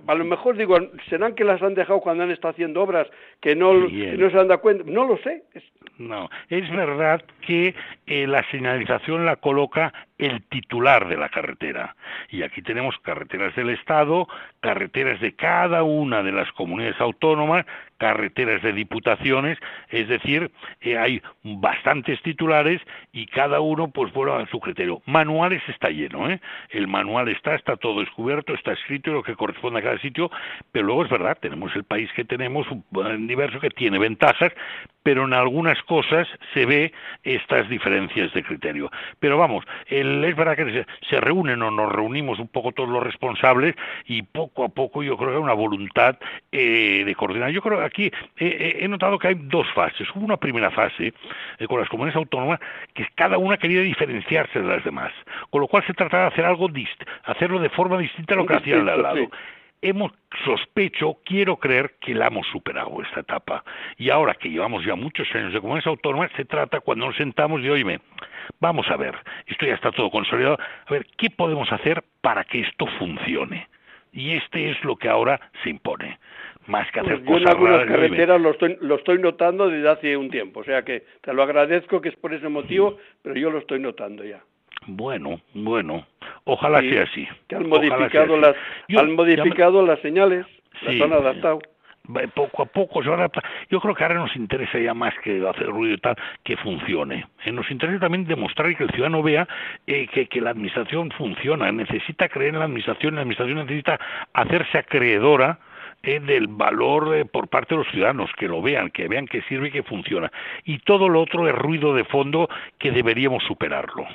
A lo mejor digo, serán que las han dejado cuando han estado haciendo obras que no, no se han dado cuenta. No lo sé. No, es verdad que eh, la señalización la coloca el titular de la carretera. Y aquí tenemos carreteras del Estado, carreteras de cada una de las comunidades autónomas, carreteras de diputaciones, es decir, eh, hay bastantes titulares y cada uno pues vuelve a su criterio. Manuales está lleno, ¿eh? El manual está, está todo descubierto, está escrito lo que corresponde a cada sitio, pero luego es verdad, tenemos el país que tenemos, un diverso que tiene ventajas, pero en algunas cosas se ve estas diferencias de criterio. Pero vamos, es verdad que se, reúnen o nos reunimos un poco todos los responsables y poco a poco yo creo que hay una voluntad eh, de coordinar. Yo creo que aquí he notado que hay dos fases. Hubo una primera fase eh, con las comunidades autónomas que cada una quería diferenciarse de las demás, con lo cual se trataba de hacer algo dist hacerlo de forma distinta a lo que hacían al lado hemos sospecho, quiero creer que la hemos superado esta etapa. Y ahora que llevamos ya muchos años de comunidades autónomas, se trata cuando nos sentamos de, oíme, vamos a ver, esto ya está todo consolidado, a ver, ¿qué podemos hacer para que esto funcione? Y este es lo que ahora se impone. Más que hacer pues yo en algunas carreteras lo estoy, lo estoy notando desde hace un tiempo, o sea que te lo agradezco que es por ese motivo, pero yo lo estoy notando ya. Bueno, bueno, ojalá sea así. Que han modificado las, han modificado las señales, las han adaptado poco a poco se van Yo creo que ahora nos interesa ya más que hacer ruido y tal, que funcione. Eh, nos interesa también demostrar que el ciudadano vea eh, que, que, la administración funciona, necesita creer en la administración, la administración necesita hacerse acreedora eh, del valor por parte de los ciudadanos, que lo vean, que vean que sirve y que funciona. Y todo lo otro es ruido de fondo que deberíamos superarlo.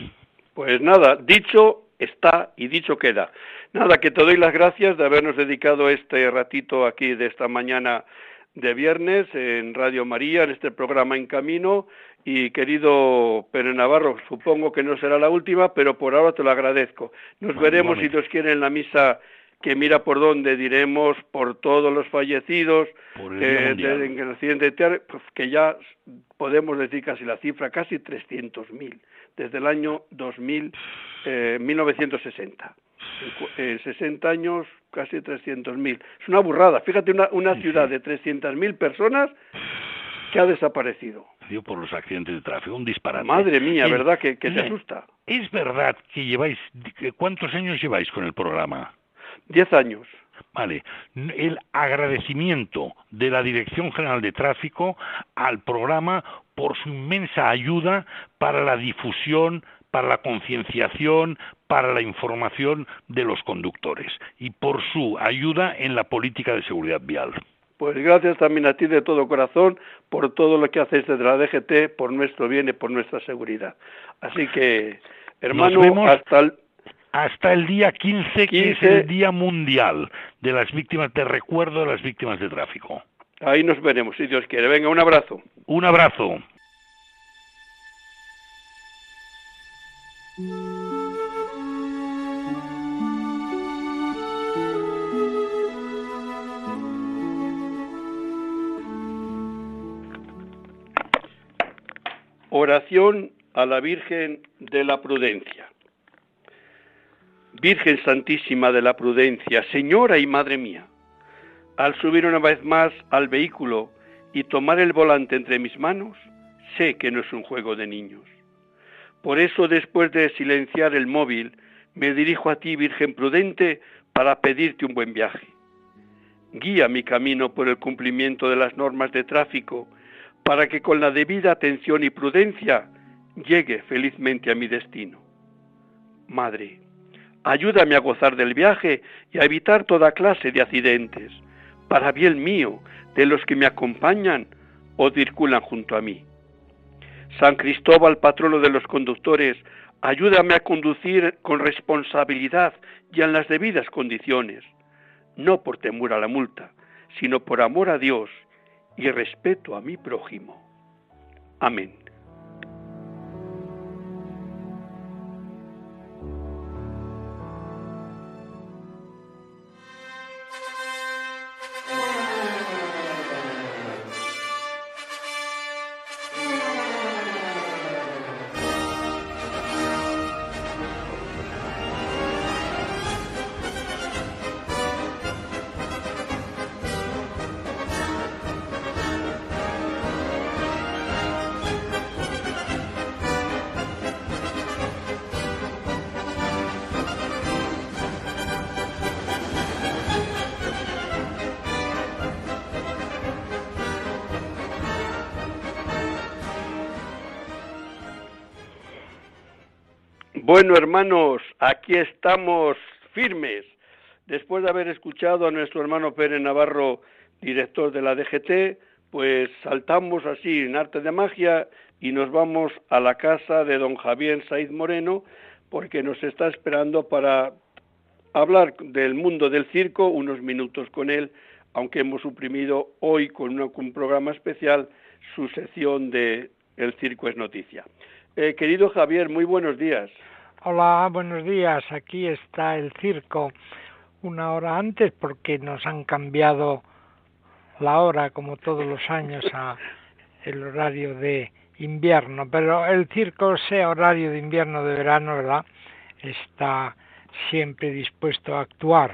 Pues nada, dicho está y dicho queda. Nada, que te doy las gracias de habernos dedicado este ratito aquí de esta mañana de viernes en Radio María, en este programa En Camino. Y querido Pérez Navarro, supongo que no será la última, pero por ahora te lo agradezco. Nos veremos, si Dios quiere, en la misa que mira por dónde diremos por todos los fallecidos eh, en el accidente de pues que ya podemos decir casi la cifra, casi 300.000 desde el año 2000, eh, 1960. Eh, 60 años, casi 300.000. Es una burrada. Fíjate, una, una ciudad de 300.000 personas que ha desaparecido. Por los accidentes de tráfico, un disparate. Madre mía, ¿verdad? Que, que te asusta. Es verdad que lleváis, ¿cuántos años lleváis con el programa? Diez años. Vale, el agradecimiento de la Dirección General de Tráfico al programa por su inmensa ayuda para la difusión, para la concienciación, para la información de los conductores y por su ayuda en la política de seguridad vial. Pues gracias también a ti de todo corazón por todo lo que haces desde la DGT, por nuestro bien y por nuestra seguridad. Así que, hermano, hasta el, hasta el día 15, que es el Día Mundial de las Víctimas, de recuerdo de las víctimas de tráfico. Ahí nos veremos, si Dios quiere. Venga, un abrazo. Un abrazo. Oración a la Virgen de la Prudencia. Virgen Santísima de la Prudencia, Señora y Madre mía, al subir una vez más al vehículo y tomar el volante entre mis manos, sé que no es un juego de niños. Por eso, después de silenciar el móvil, me dirijo a ti, Virgen prudente, para pedirte un buen viaje. Guía mi camino por el cumplimiento de las normas de tráfico para que con la debida atención y prudencia llegue felizmente a mi destino. Madre, ayúdame a gozar del viaje y a evitar toda clase de accidentes, para bien mío, de los que me acompañan o circulan junto a mí. San Cristóbal, patrono de los conductores, ayúdame a conducir con responsabilidad y en las debidas condiciones, no por temor a la multa, sino por amor a Dios y respeto a mi prójimo. Amén. Bueno, hermanos, aquí estamos firmes. Después de haber escuchado a nuestro hermano Pérez Navarro, director de la DGT, pues saltamos así en arte de magia y nos vamos a la casa de don Javier Saiz Moreno, porque nos está esperando para hablar del mundo del circo, unos minutos con él, aunque hemos suprimido hoy con un programa especial su sección de El Circo es Noticia. Eh, querido Javier, muy buenos días. Hola, buenos días. Aquí está el circo una hora antes porque nos han cambiado la hora como todos los años a el horario de invierno, pero el circo sea horario de invierno de verano, ¿verdad? Está siempre dispuesto a actuar.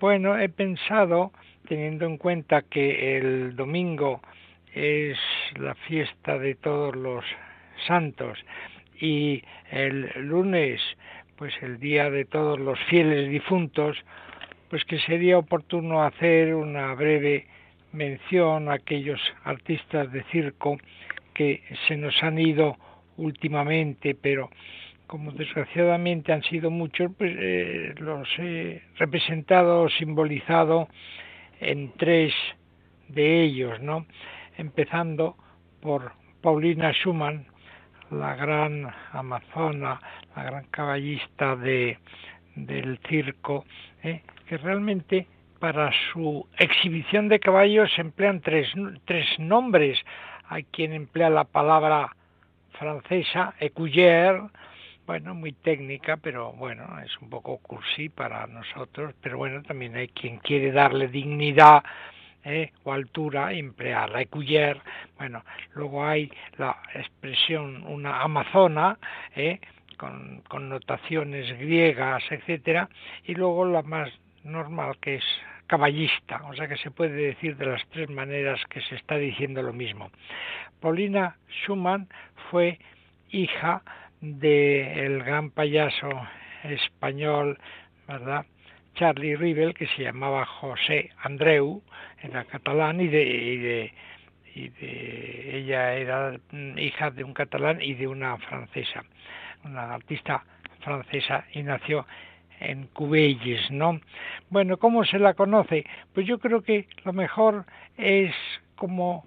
Bueno, he pensado, teniendo en cuenta que el domingo es la fiesta de todos los santos y el lunes, pues el día de todos los fieles difuntos, pues que sería oportuno hacer una breve mención a aquellos artistas de circo que se nos han ido últimamente, pero como desgraciadamente han sido muchos, pues eh, los he representado, simbolizado en tres de ellos, ¿no? Empezando por Paulina Schumann, la gran amazona, la gran caballista de, del circo, ¿eh? que realmente para su exhibición de caballos emplean tres, tres nombres. Hay quien emplea la palabra francesa, écuyère, bueno, muy técnica, pero bueno, es un poco cursi para nosotros, pero bueno, también hay quien quiere darle dignidad ¿eh? o altura emplear écuyère. Bueno, luego hay la expresión una amazona, ¿eh? con connotaciones griegas, etcétera, y luego la más normal que es caballista, o sea que se puede decir de las tres maneras que se está diciendo lo mismo. Paulina Schumann fue hija del gran payaso español, ¿verdad? Charlie Rivel, que se llamaba José Andreu, era catalán y de, y de, ella era hija de un catalán y de una francesa, una artista francesa y nació en Cubelles, ¿no? Bueno, ¿cómo se la conoce? Pues yo creo que lo mejor es como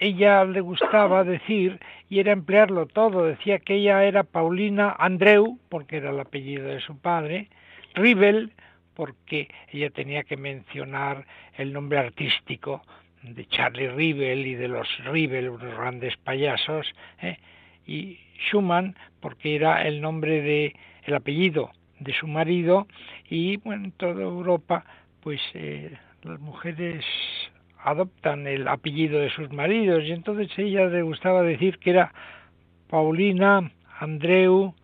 ella le gustaba decir y era emplearlo todo. Decía que ella era Paulina Andreu, porque era el apellido de su padre, Rivel, porque ella tenía que mencionar el nombre artístico de Charlie Rivel y de los Rivel, unos grandes payasos, ¿eh? y Schumann porque era el nombre de el apellido de su marido y bueno en toda Europa pues eh, las mujeres adoptan el apellido de sus maridos y entonces ella le gustaba decir que era Paulina Andreu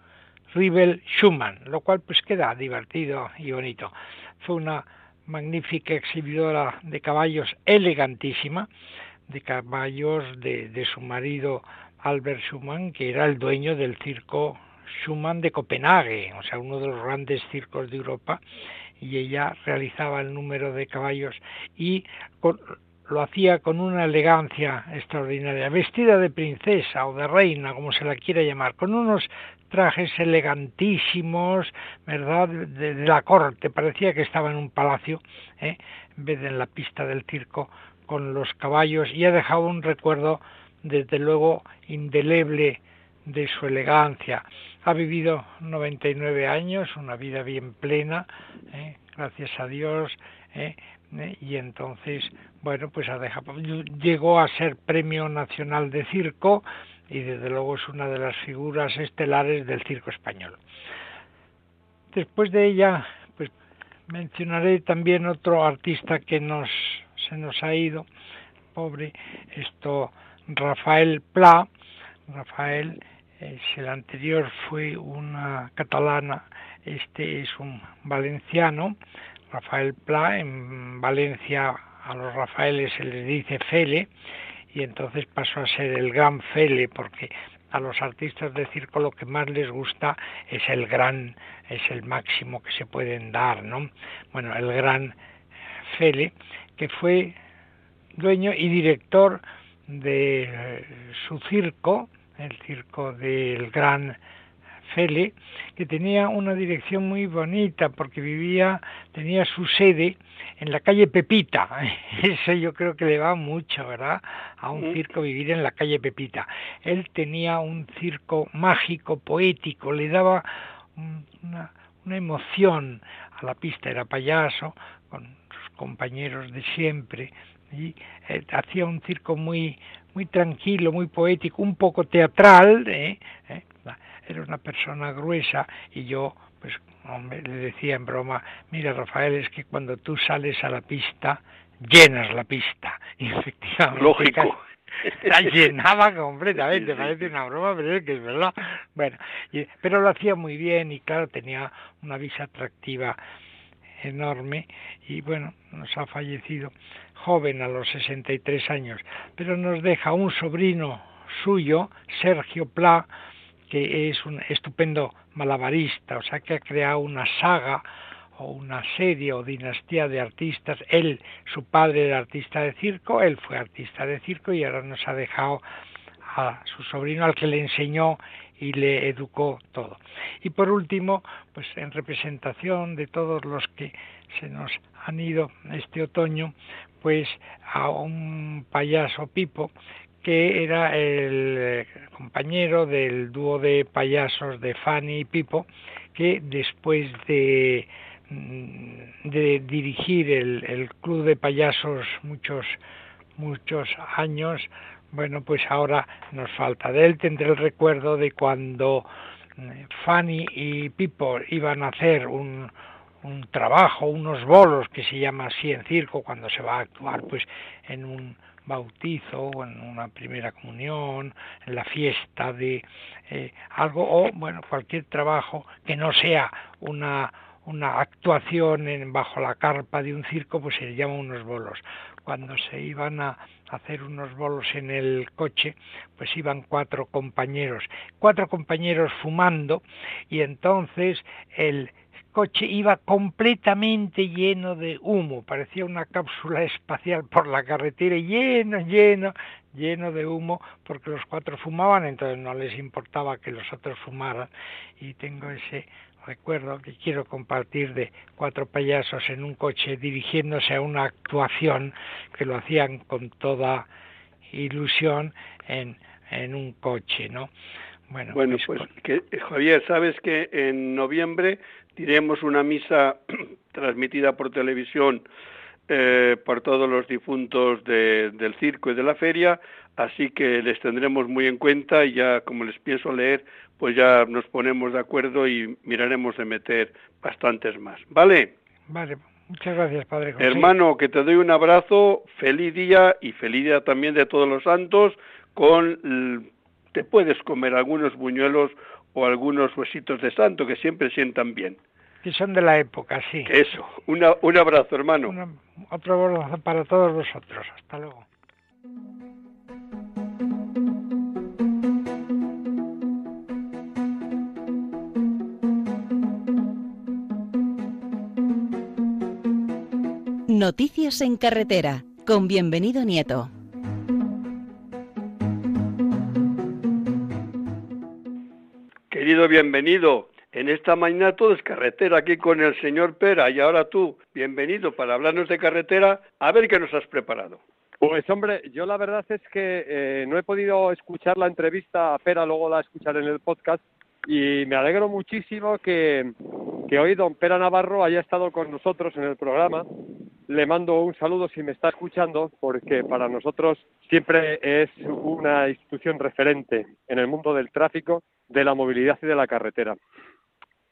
Rivel Schumann, lo cual pues queda divertido y bonito. Fue una magnífica exhibidora de caballos elegantísima, de caballos de, de su marido Albert Schumann, que era el dueño del circo Schumann de Copenhague, o sea, uno de los grandes circos de Europa, y ella realizaba el número de caballos y lo hacía con una elegancia extraordinaria, vestida de princesa o de reina, como se la quiera llamar, con unos trajes elegantísimos, ¿verdad?, de, la corte, parecía que estaba en un palacio, ¿eh? en vez de en la pista del circo, con los caballos, y ha dejado un recuerdo, desde luego, indeleble de su elegancia. Ha vivido 99 años, una vida bien plena, ¿eh? gracias a Dios, ¿eh? y entonces, bueno, pues ha dejado, llegó a ser Premio Nacional de Circo y desde luego es una de las figuras estelares del circo español. Después de ella, pues mencionaré también otro artista que nos se nos ha ido, pobre, esto Rafael Pla. Rafael, el anterior fue una catalana, este es un valenciano, Rafael Pla, en Valencia a los Rafaeles se les dice Fele, y entonces pasó a ser el gran Fele, porque a los artistas de circo lo que más les gusta es el gran, es el máximo que se pueden dar, ¿no? Bueno, el gran Fele, que fue dueño y director de eh, su circo, el circo del gran Que tenía una dirección muy bonita porque vivía, tenía su sede en la calle Pepita. Eso yo creo que le va mucho, ¿verdad? A un circo vivir en la calle Pepita. Él tenía un circo mágico, poético, le daba una, una emoción a la pista. Era payaso, con sus compañeros de siempre, y eh, hacía un circo muy muy tranquilo, muy poético, un poco teatral, ¿eh? ¿Eh? Era una persona gruesa y yo pues le decía en broma, mira Rafael, es que cuando tú sales a la pista, llenas la pista. Y efectivamente... Lógico. La llenaba completamente, parece una broma, pero es que es verdad. Bueno, pero lo hacía muy bien y claro, tenía una visa atractiva enorme y bueno, nos ha fallecido joven a los 63 años, pero nos deja un sobrino suyo, Sergio Pla, que es un estupendo malabarista, o sea que ha creado una saga o una serie o dinastía de artistas. Él, su padre era artista de circo, él fue artista de circo y ahora nos ha dejado a su sobrino al que le enseñó y le educó todo. Y por último, pues en representación de todos los que se nos han ido este otoño, pues a un payaso Pipo que era el eh, compañero del dúo de payasos de Fanny y Pipo, que después de, mm, de dirigir el, el, club de payasos muchos, muchos años, bueno, pues ahora nos falta. De él tendré el recuerdo de cuando mm, Fanny y Pipo iban a hacer un, un trabajo, unos bolos que se llama así en circo cuando se va a actuar pues en un bautizo en una primera comunión, en la fiesta de eh, algo o bueno cualquier trabajo que no sea una una actuación en, bajo la carpa de un circo pues se llama unos bolos. Cuando se iban a hacer unos bolos en el coche pues iban cuatro compañeros cuatro compañeros fumando y entonces el coche iba completamente lleno de humo, parecía una cápsula espacial por la carretera, lleno, lleno, lleno de humo, porque los cuatro fumaban, entonces no les importaba que los otros fumaran, y tengo ese recuerdo que quiero compartir de cuatro payasos en un coche dirigiéndose a una actuación que lo hacían con toda ilusión en, en un coche, ¿no? Bueno, bueno pues, que, Javier, sabes que en noviembre diremos una misa transmitida por televisión eh, por todos los difuntos del circo y de la feria, así que les tendremos muy en cuenta y ya como les pienso leer, pues ya nos ponemos de acuerdo y miraremos de meter bastantes más. ¿Vale? Vale, muchas gracias, Padre José. Hermano, que te doy un abrazo, feliz día y feliz día también de todos los santos con te puedes comer algunos buñuelos o algunos huesitos de santo que siempre sientan bien. Que son de la época, sí. Eso. un abrazo, hermano. otro abrazo para todos vosotros. Hasta luego. Noticias en carretera, con bienvenido Nieto. Bienvenido, en esta mañana todo es carretera aquí con el señor Pera y ahora tú, bienvenido para hablarnos de carretera, a ver qué nos has preparado. Pues hombre, yo la verdad es que eh, no he podido escuchar la entrevista a Pera, luego la escucharé en el podcast y me alegro muchísimo que, que hoy don Pera Navarro haya estado con nosotros en el programa. Le mando un saludo si me está escuchando, porque para nosotros siempre es una institución referente en el mundo del tráfico de la movilidad y de la carretera.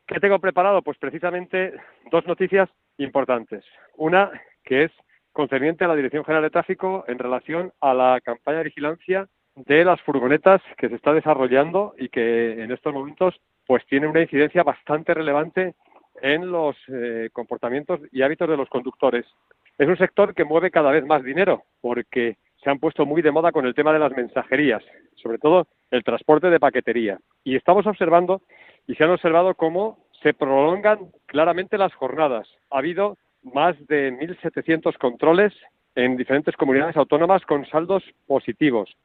¿Qué tengo preparado? Pues precisamente dos noticias importantes. Una que es concerniente a la Dirección General de Tráfico en relación a la campaña de vigilancia de las furgonetas que se está desarrollando y que en estos momentos pues tiene una incidencia bastante relevante en los eh, comportamientos y hábitos de los conductores. Es un sector que mueve cada vez más dinero porque se han puesto muy de moda con el tema de las mensajerías, sobre todo el transporte de paquetería. Y estamos observando y se han observado cómo se prolongan claramente las jornadas. Ha habido más de 1.700 controles en diferentes comunidades autónomas con saldos positivos.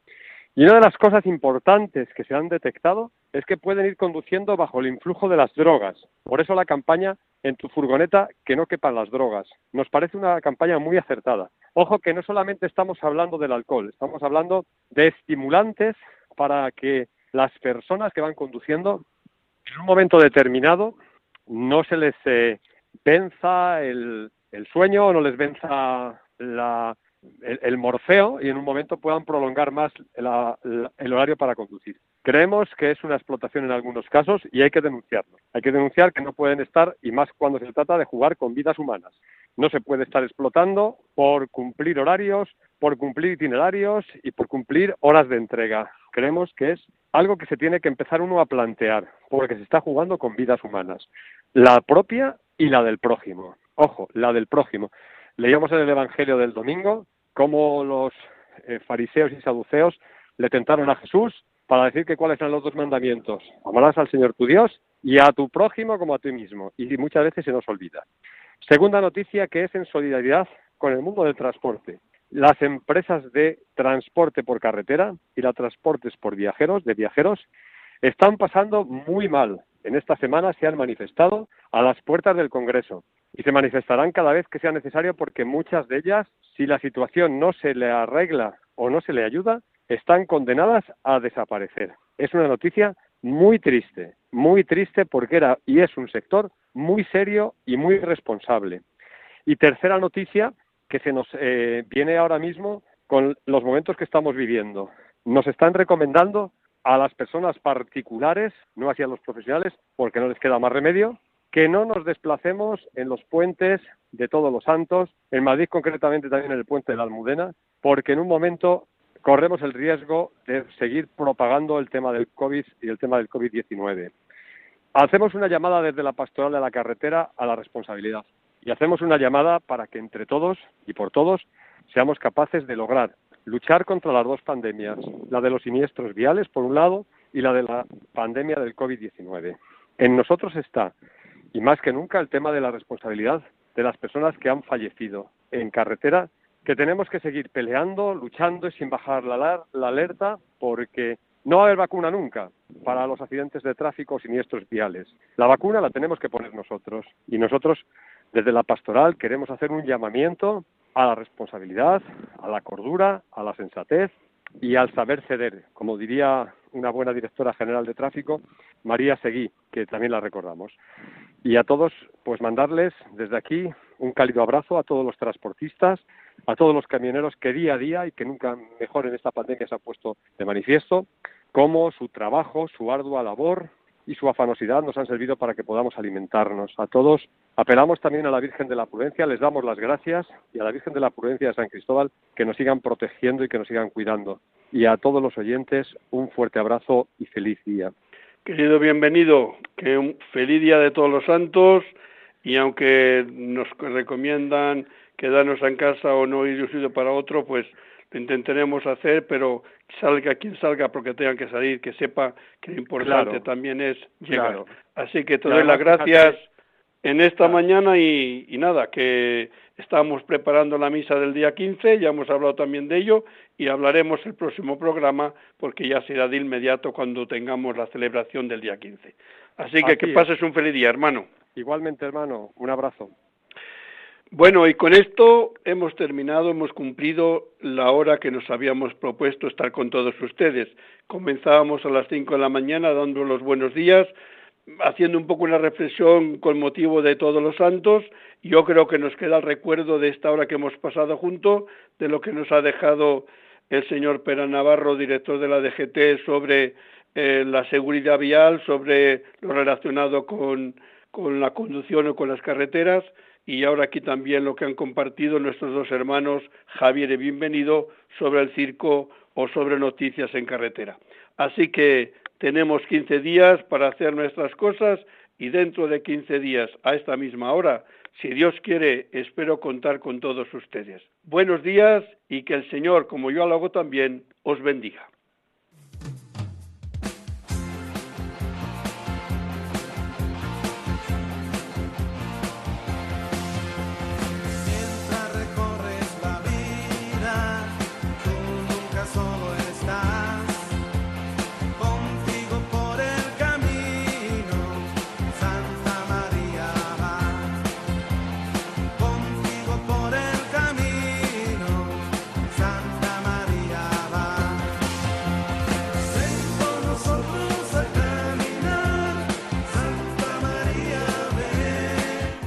Y una de las cosas importantes que se han detectado es que pueden ir conduciendo bajo el influjo de las drogas. Por eso la campaña en tu furgoneta que no quepan las drogas. Nos parece una campaña muy acertada. Ojo que no solamente estamos hablando del alcohol, estamos hablando de estimulantes para que las personas que van conduciendo en un momento determinado no se les eh, venza el, el, sueño, no les venza la, el, morfeo y en un momento puedan prolongar más el horario para conducir. Creemos que es una explotación en algunos casos y hay que denunciarlo. Hay que denunciar que no pueden estar, y más cuando se trata de jugar con vidas humanas. No se puede estar explotando por cumplir horarios, por cumplir itinerarios y por cumplir horas de entrega. Creemos que es algo que se tiene que empezar uno a plantear, porque se está jugando con vidas humanas, la propia y la del prójimo. Ojo, la del prójimo. Leíamos en el Evangelio del domingo cómo los eh, fariseos y saduceos le tentaron a Jesús para decir que cuáles eran los dos mandamientos. Amarás al Señor tu Dios y a tu prójimo como a ti mismo. Y muchas veces se nos olvida. Segunda noticia que es en solidaridad con el mundo del transporte. Las empresas de transporte por carretera y las transportes por viajeros, de viajeros, están pasando muy mal. En esta semana se han manifestado a las puertas del Congreso y se manifestarán cada vez que sea necesario porque muchas de ellas, si la situación no se le arregla o no se le ayuda, están condenadas a desaparecer. Es una noticia muy triste, muy triste porque era y es un sector muy serio y muy responsable. Y tercera noticia que se nos eh, viene ahora mismo con los momentos que estamos viviendo. Nos están recomendando a las personas particulares, no hacia los profesionales, porque no les queda más remedio, que no nos desplacemos en los puentes de todos los santos, en Madrid concretamente también en el puente de la Almudena, porque en un momento corremos el riesgo de seguir propagando el tema del COVID y el tema del COVID-19. Hacemos una llamada desde la pastoral de la carretera a la responsabilidad y hacemos una llamada para que entre todos y por todos seamos capaces de lograr luchar contra las dos pandemias, la de los siniestros viales por un lado y la de la pandemia del COVID-19. En nosotros está y más que nunca el tema de la responsabilidad de las personas que han fallecido en carretera, que tenemos que seguir peleando, luchando y sin bajar la, alerta, porque no va a haber vacuna nunca para los accidentes de tráfico o siniestros viales. La vacuna la tenemos que poner nosotros y nosotros desde la pastoral queremos hacer un llamamiento a la responsabilidad, a la cordura, a la sensatez y al saber ceder, como diría una buena directora general de tráfico, María Seguí, que también la recordamos. Y a todos, pues mandarles desde aquí Un cálido abrazo a todos los transportistas, a todos los camioneros que día a día y que nunca mejor en esta pandemia se ha puesto de manifiesto, cómo su trabajo, su ardua labor y su afanosidad nos han servido para que podamos alimentarnos. A todos apelamos también a la Virgen de la Prudencia, les damos las gracias y a la Virgen de la Prudencia de San Cristóbal que nos sigan protegiendo y que nos sigan cuidando. Y a todos los oyentes un fuerte abrazo y feliz día. Querido bienvenido, que un feliz día de todos los santos y aunque nos recomiendan quedarnos en casa o no ir de un sitio para otro, pues lo intentaremos hacer, pero salga quien salga porque tengan que salir, que sepa que lo importante también es llegar. Así que te doy las gracias en esta mañana y, y, nada, que estamos preparando la misa del día 15, ya hemos hablado también de ello y hablaremos el próximo programa porque ya será de inmediato cuando tengamos la celebración del día 15. Así que que pases un feliz día, hermano. Igualmente, hermano, un abrazo. Bueno, y con esto hemos terminado, hemos cumplido la hora que nos habíamos propuesto estar con todos ustedes. Comenzábamos a las cinco de la mañana dando los buenos días, haciendo un poco una reflexión con motivo de todos los santos. Yo creo que nos queda el recuerdo de esta hora que hemos pasado junto, de lo que nos ha dejado el señor Pera Navarro, director de la DGT, sobre eh, la seguridad vial, sobre lo relacionado con, con la conducción o con las carreteras y ahora aquí también lo que han compartido nuestros dos hermanos Javier y Bienvenido sobre el circo o sobre noticias en carretera. Así que tenemos 15 días para hacer nuestras cosas y dentro de 15 días a esta misma hora, si Dios quiere, espero contar con todos ustedes. Buenos días y que el Señor, como yo lo hago también, os bendiga.